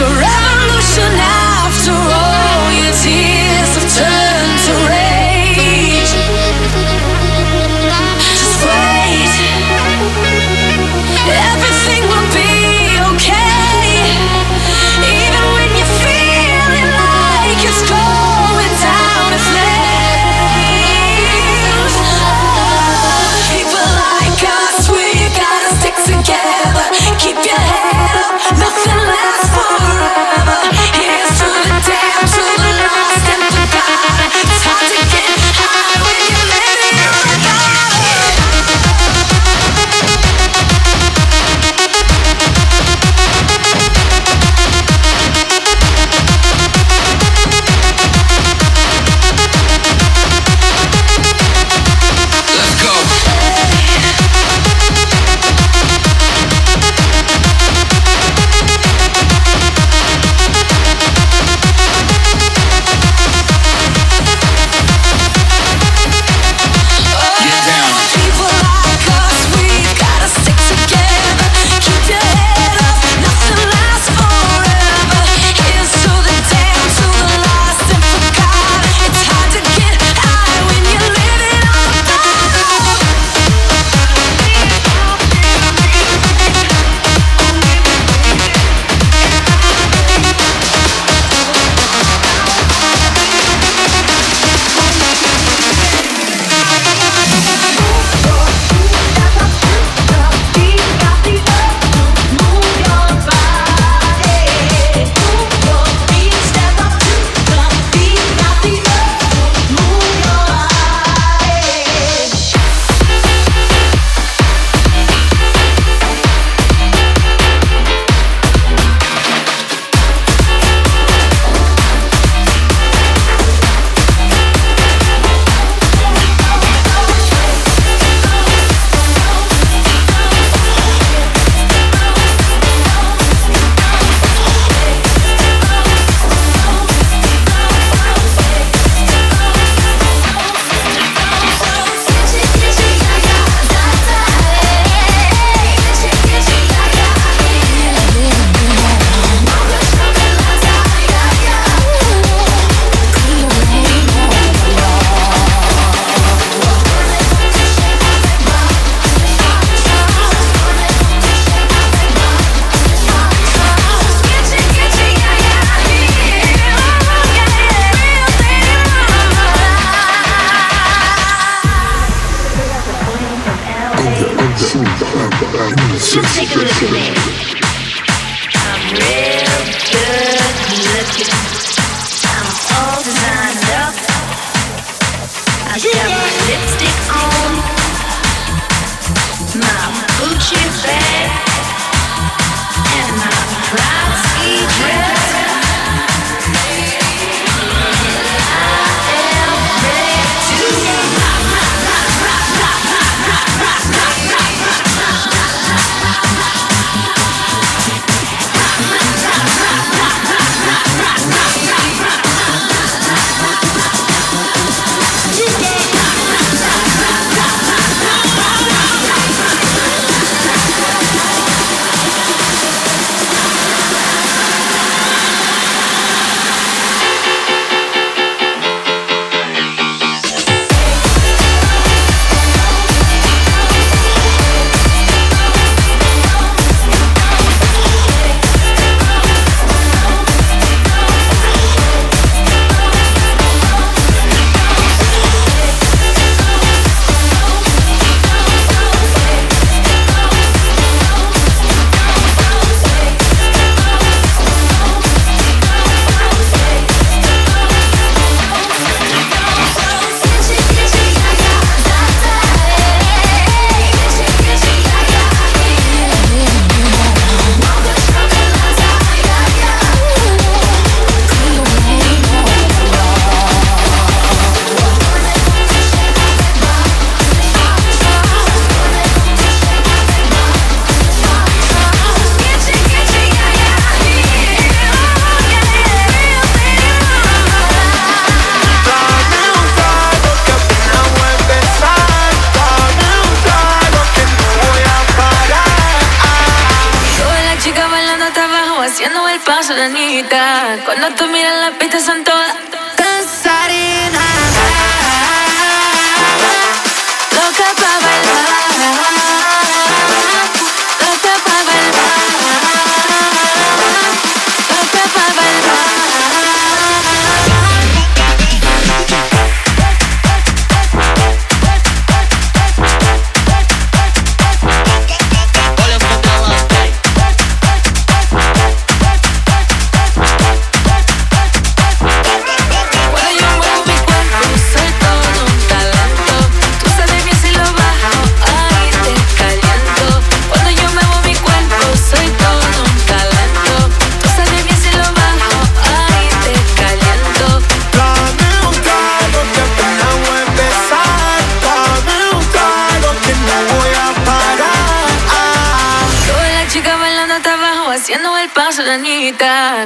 surround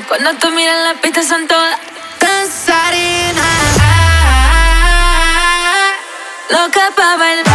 Cuando tú miras la pista son todas danzarinas. Loca pa' bailar.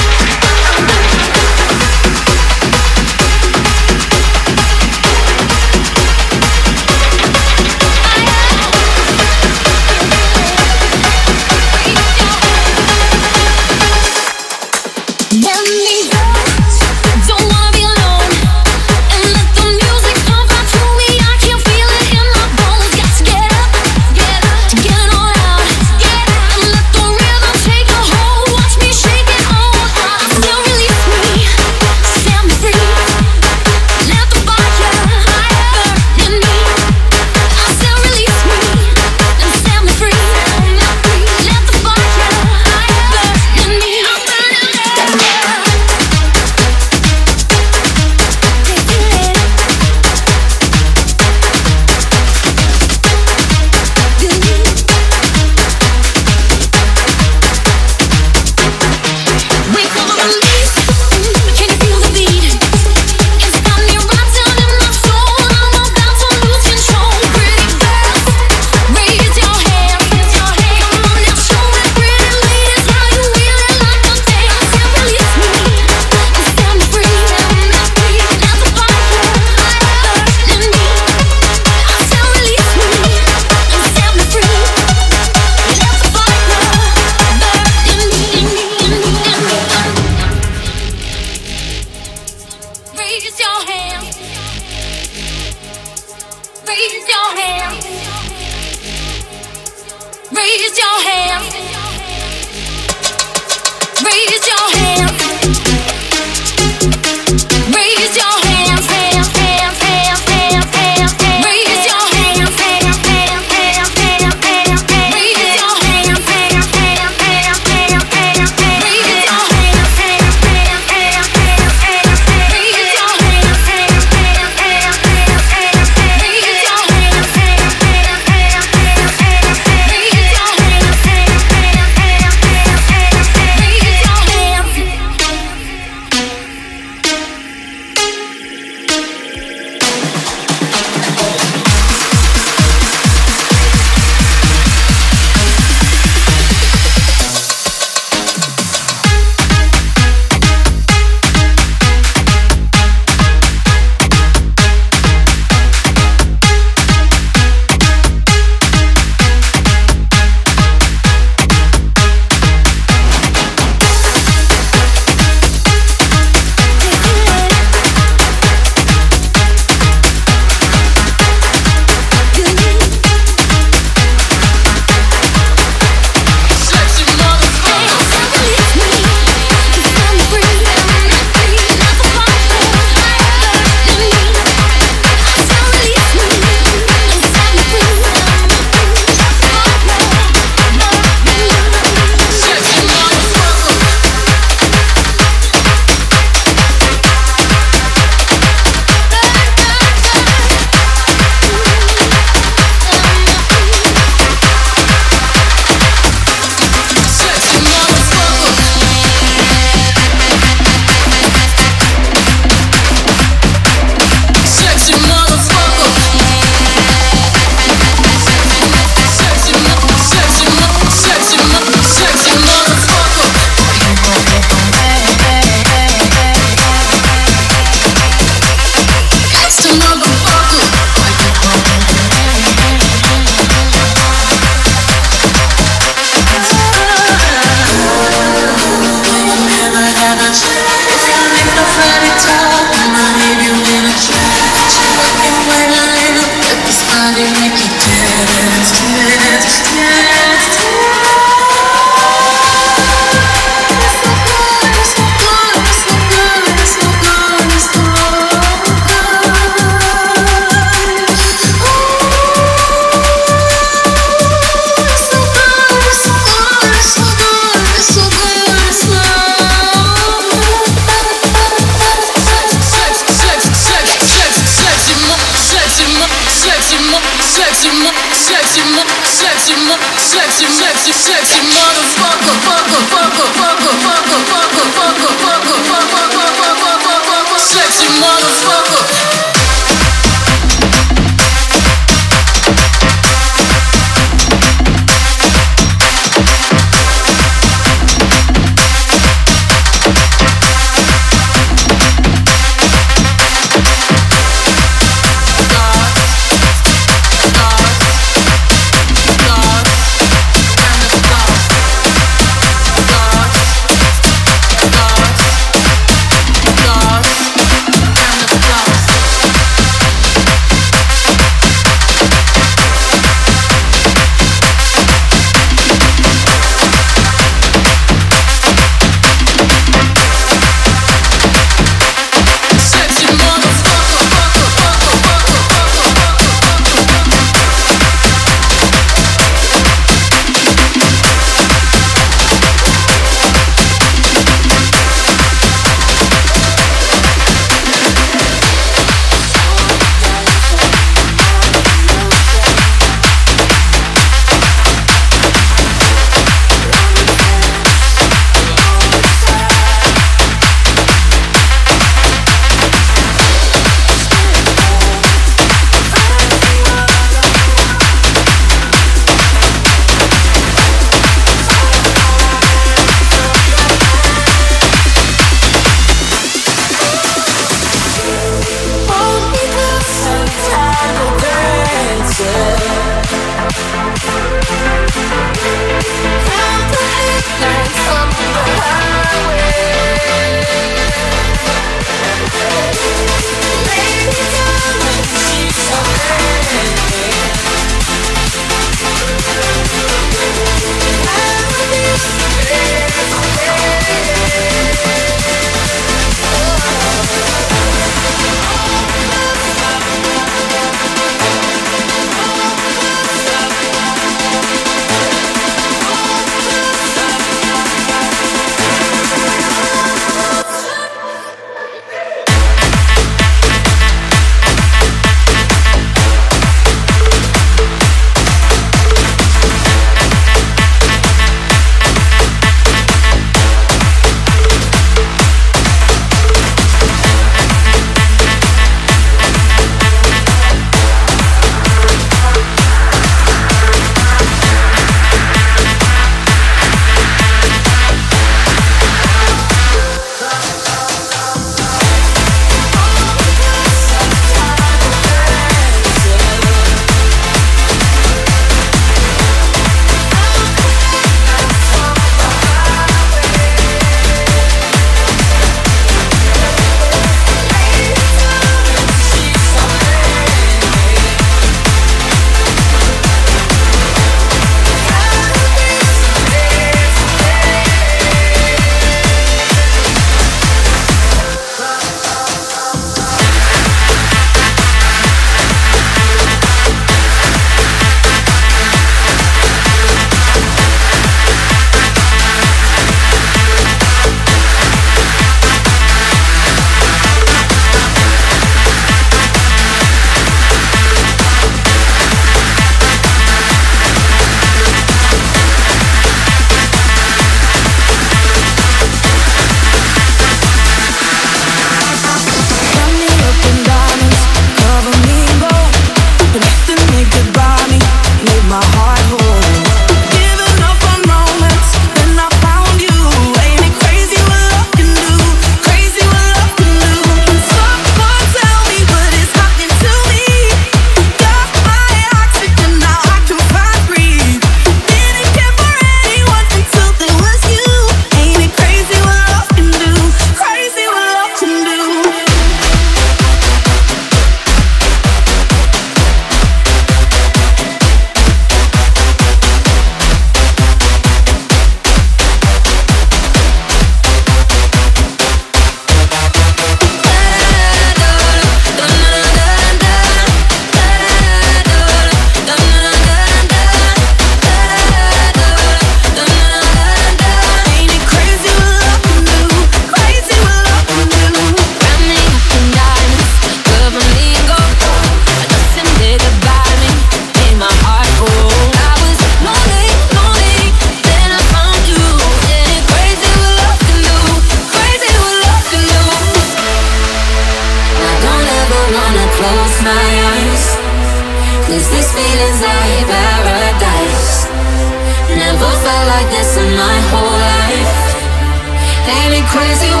Crazy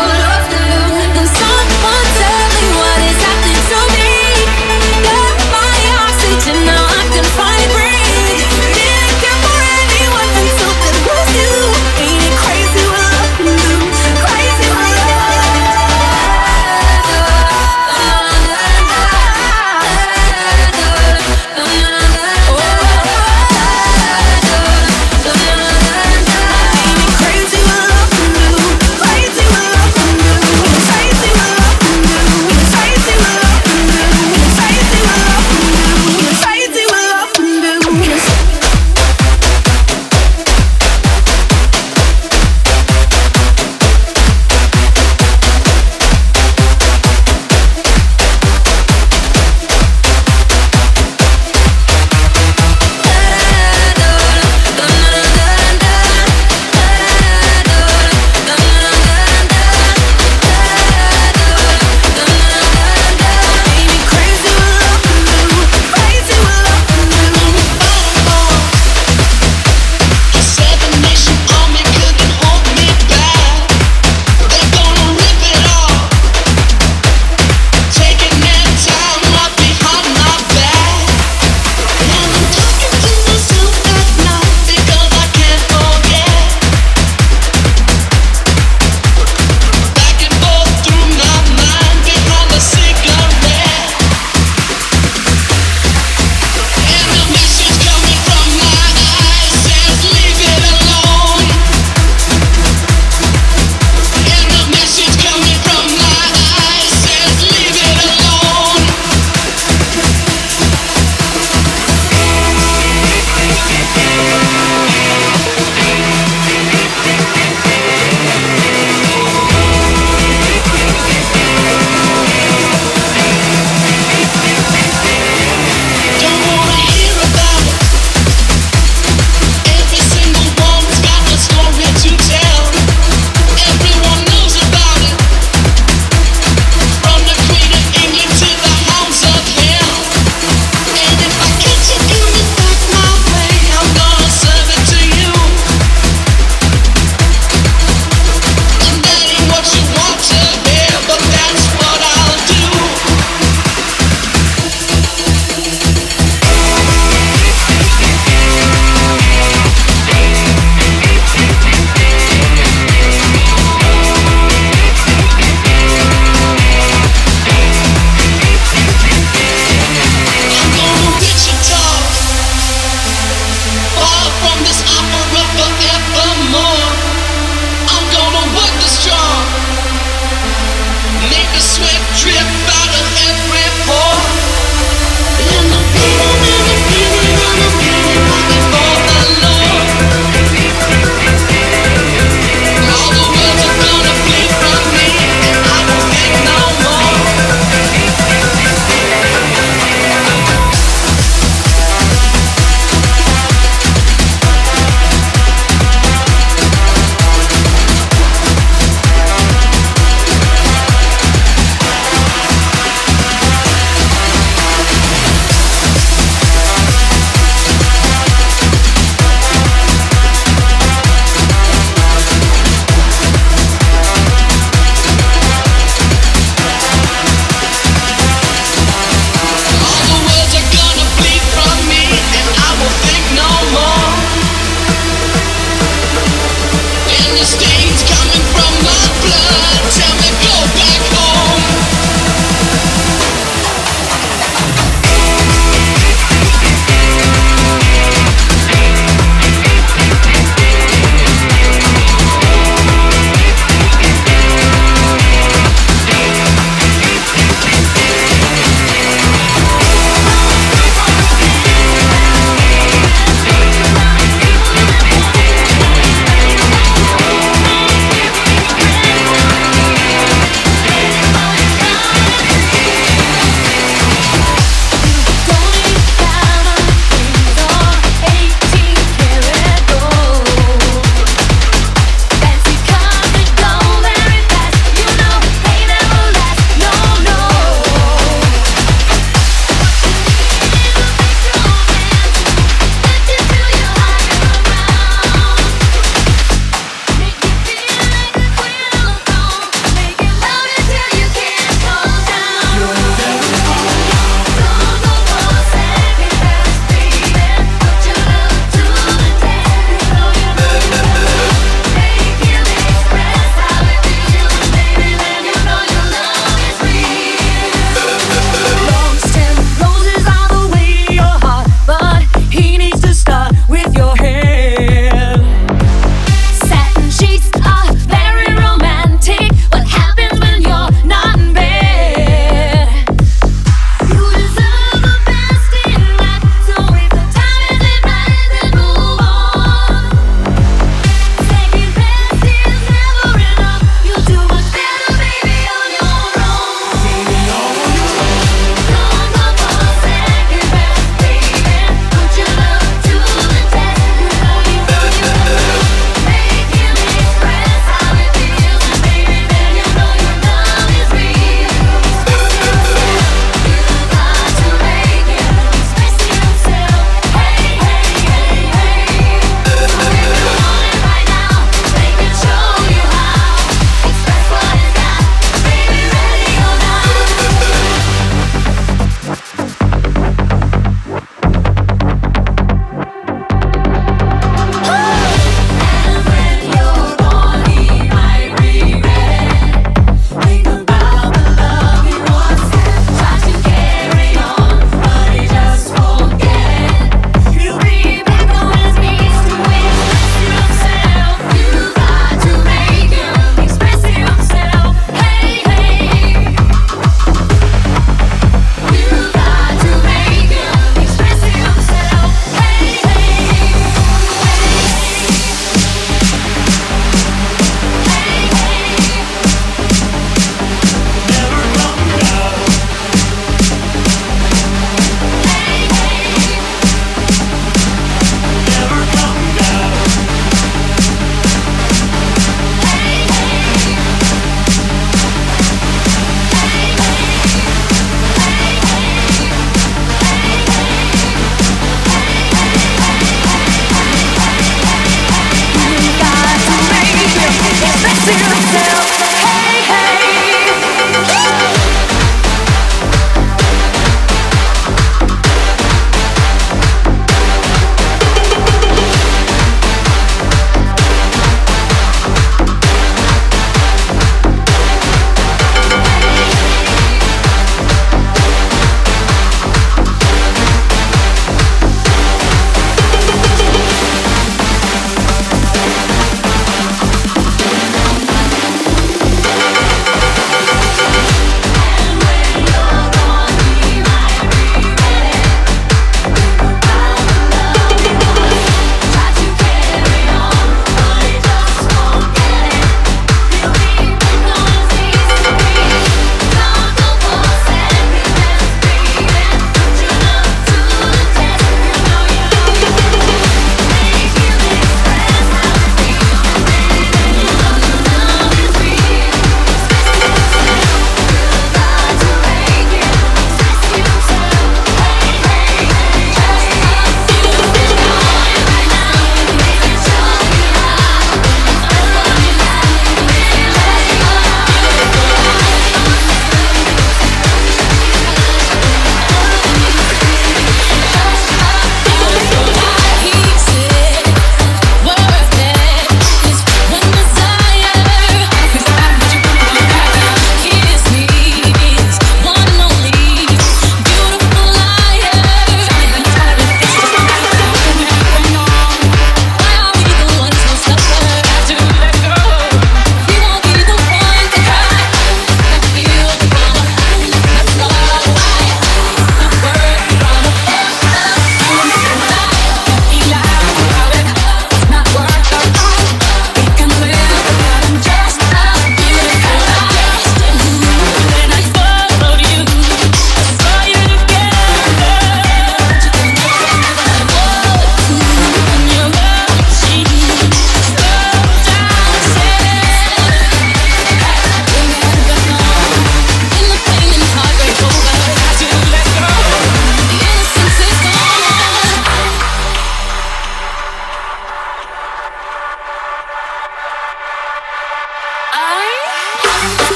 to yourself.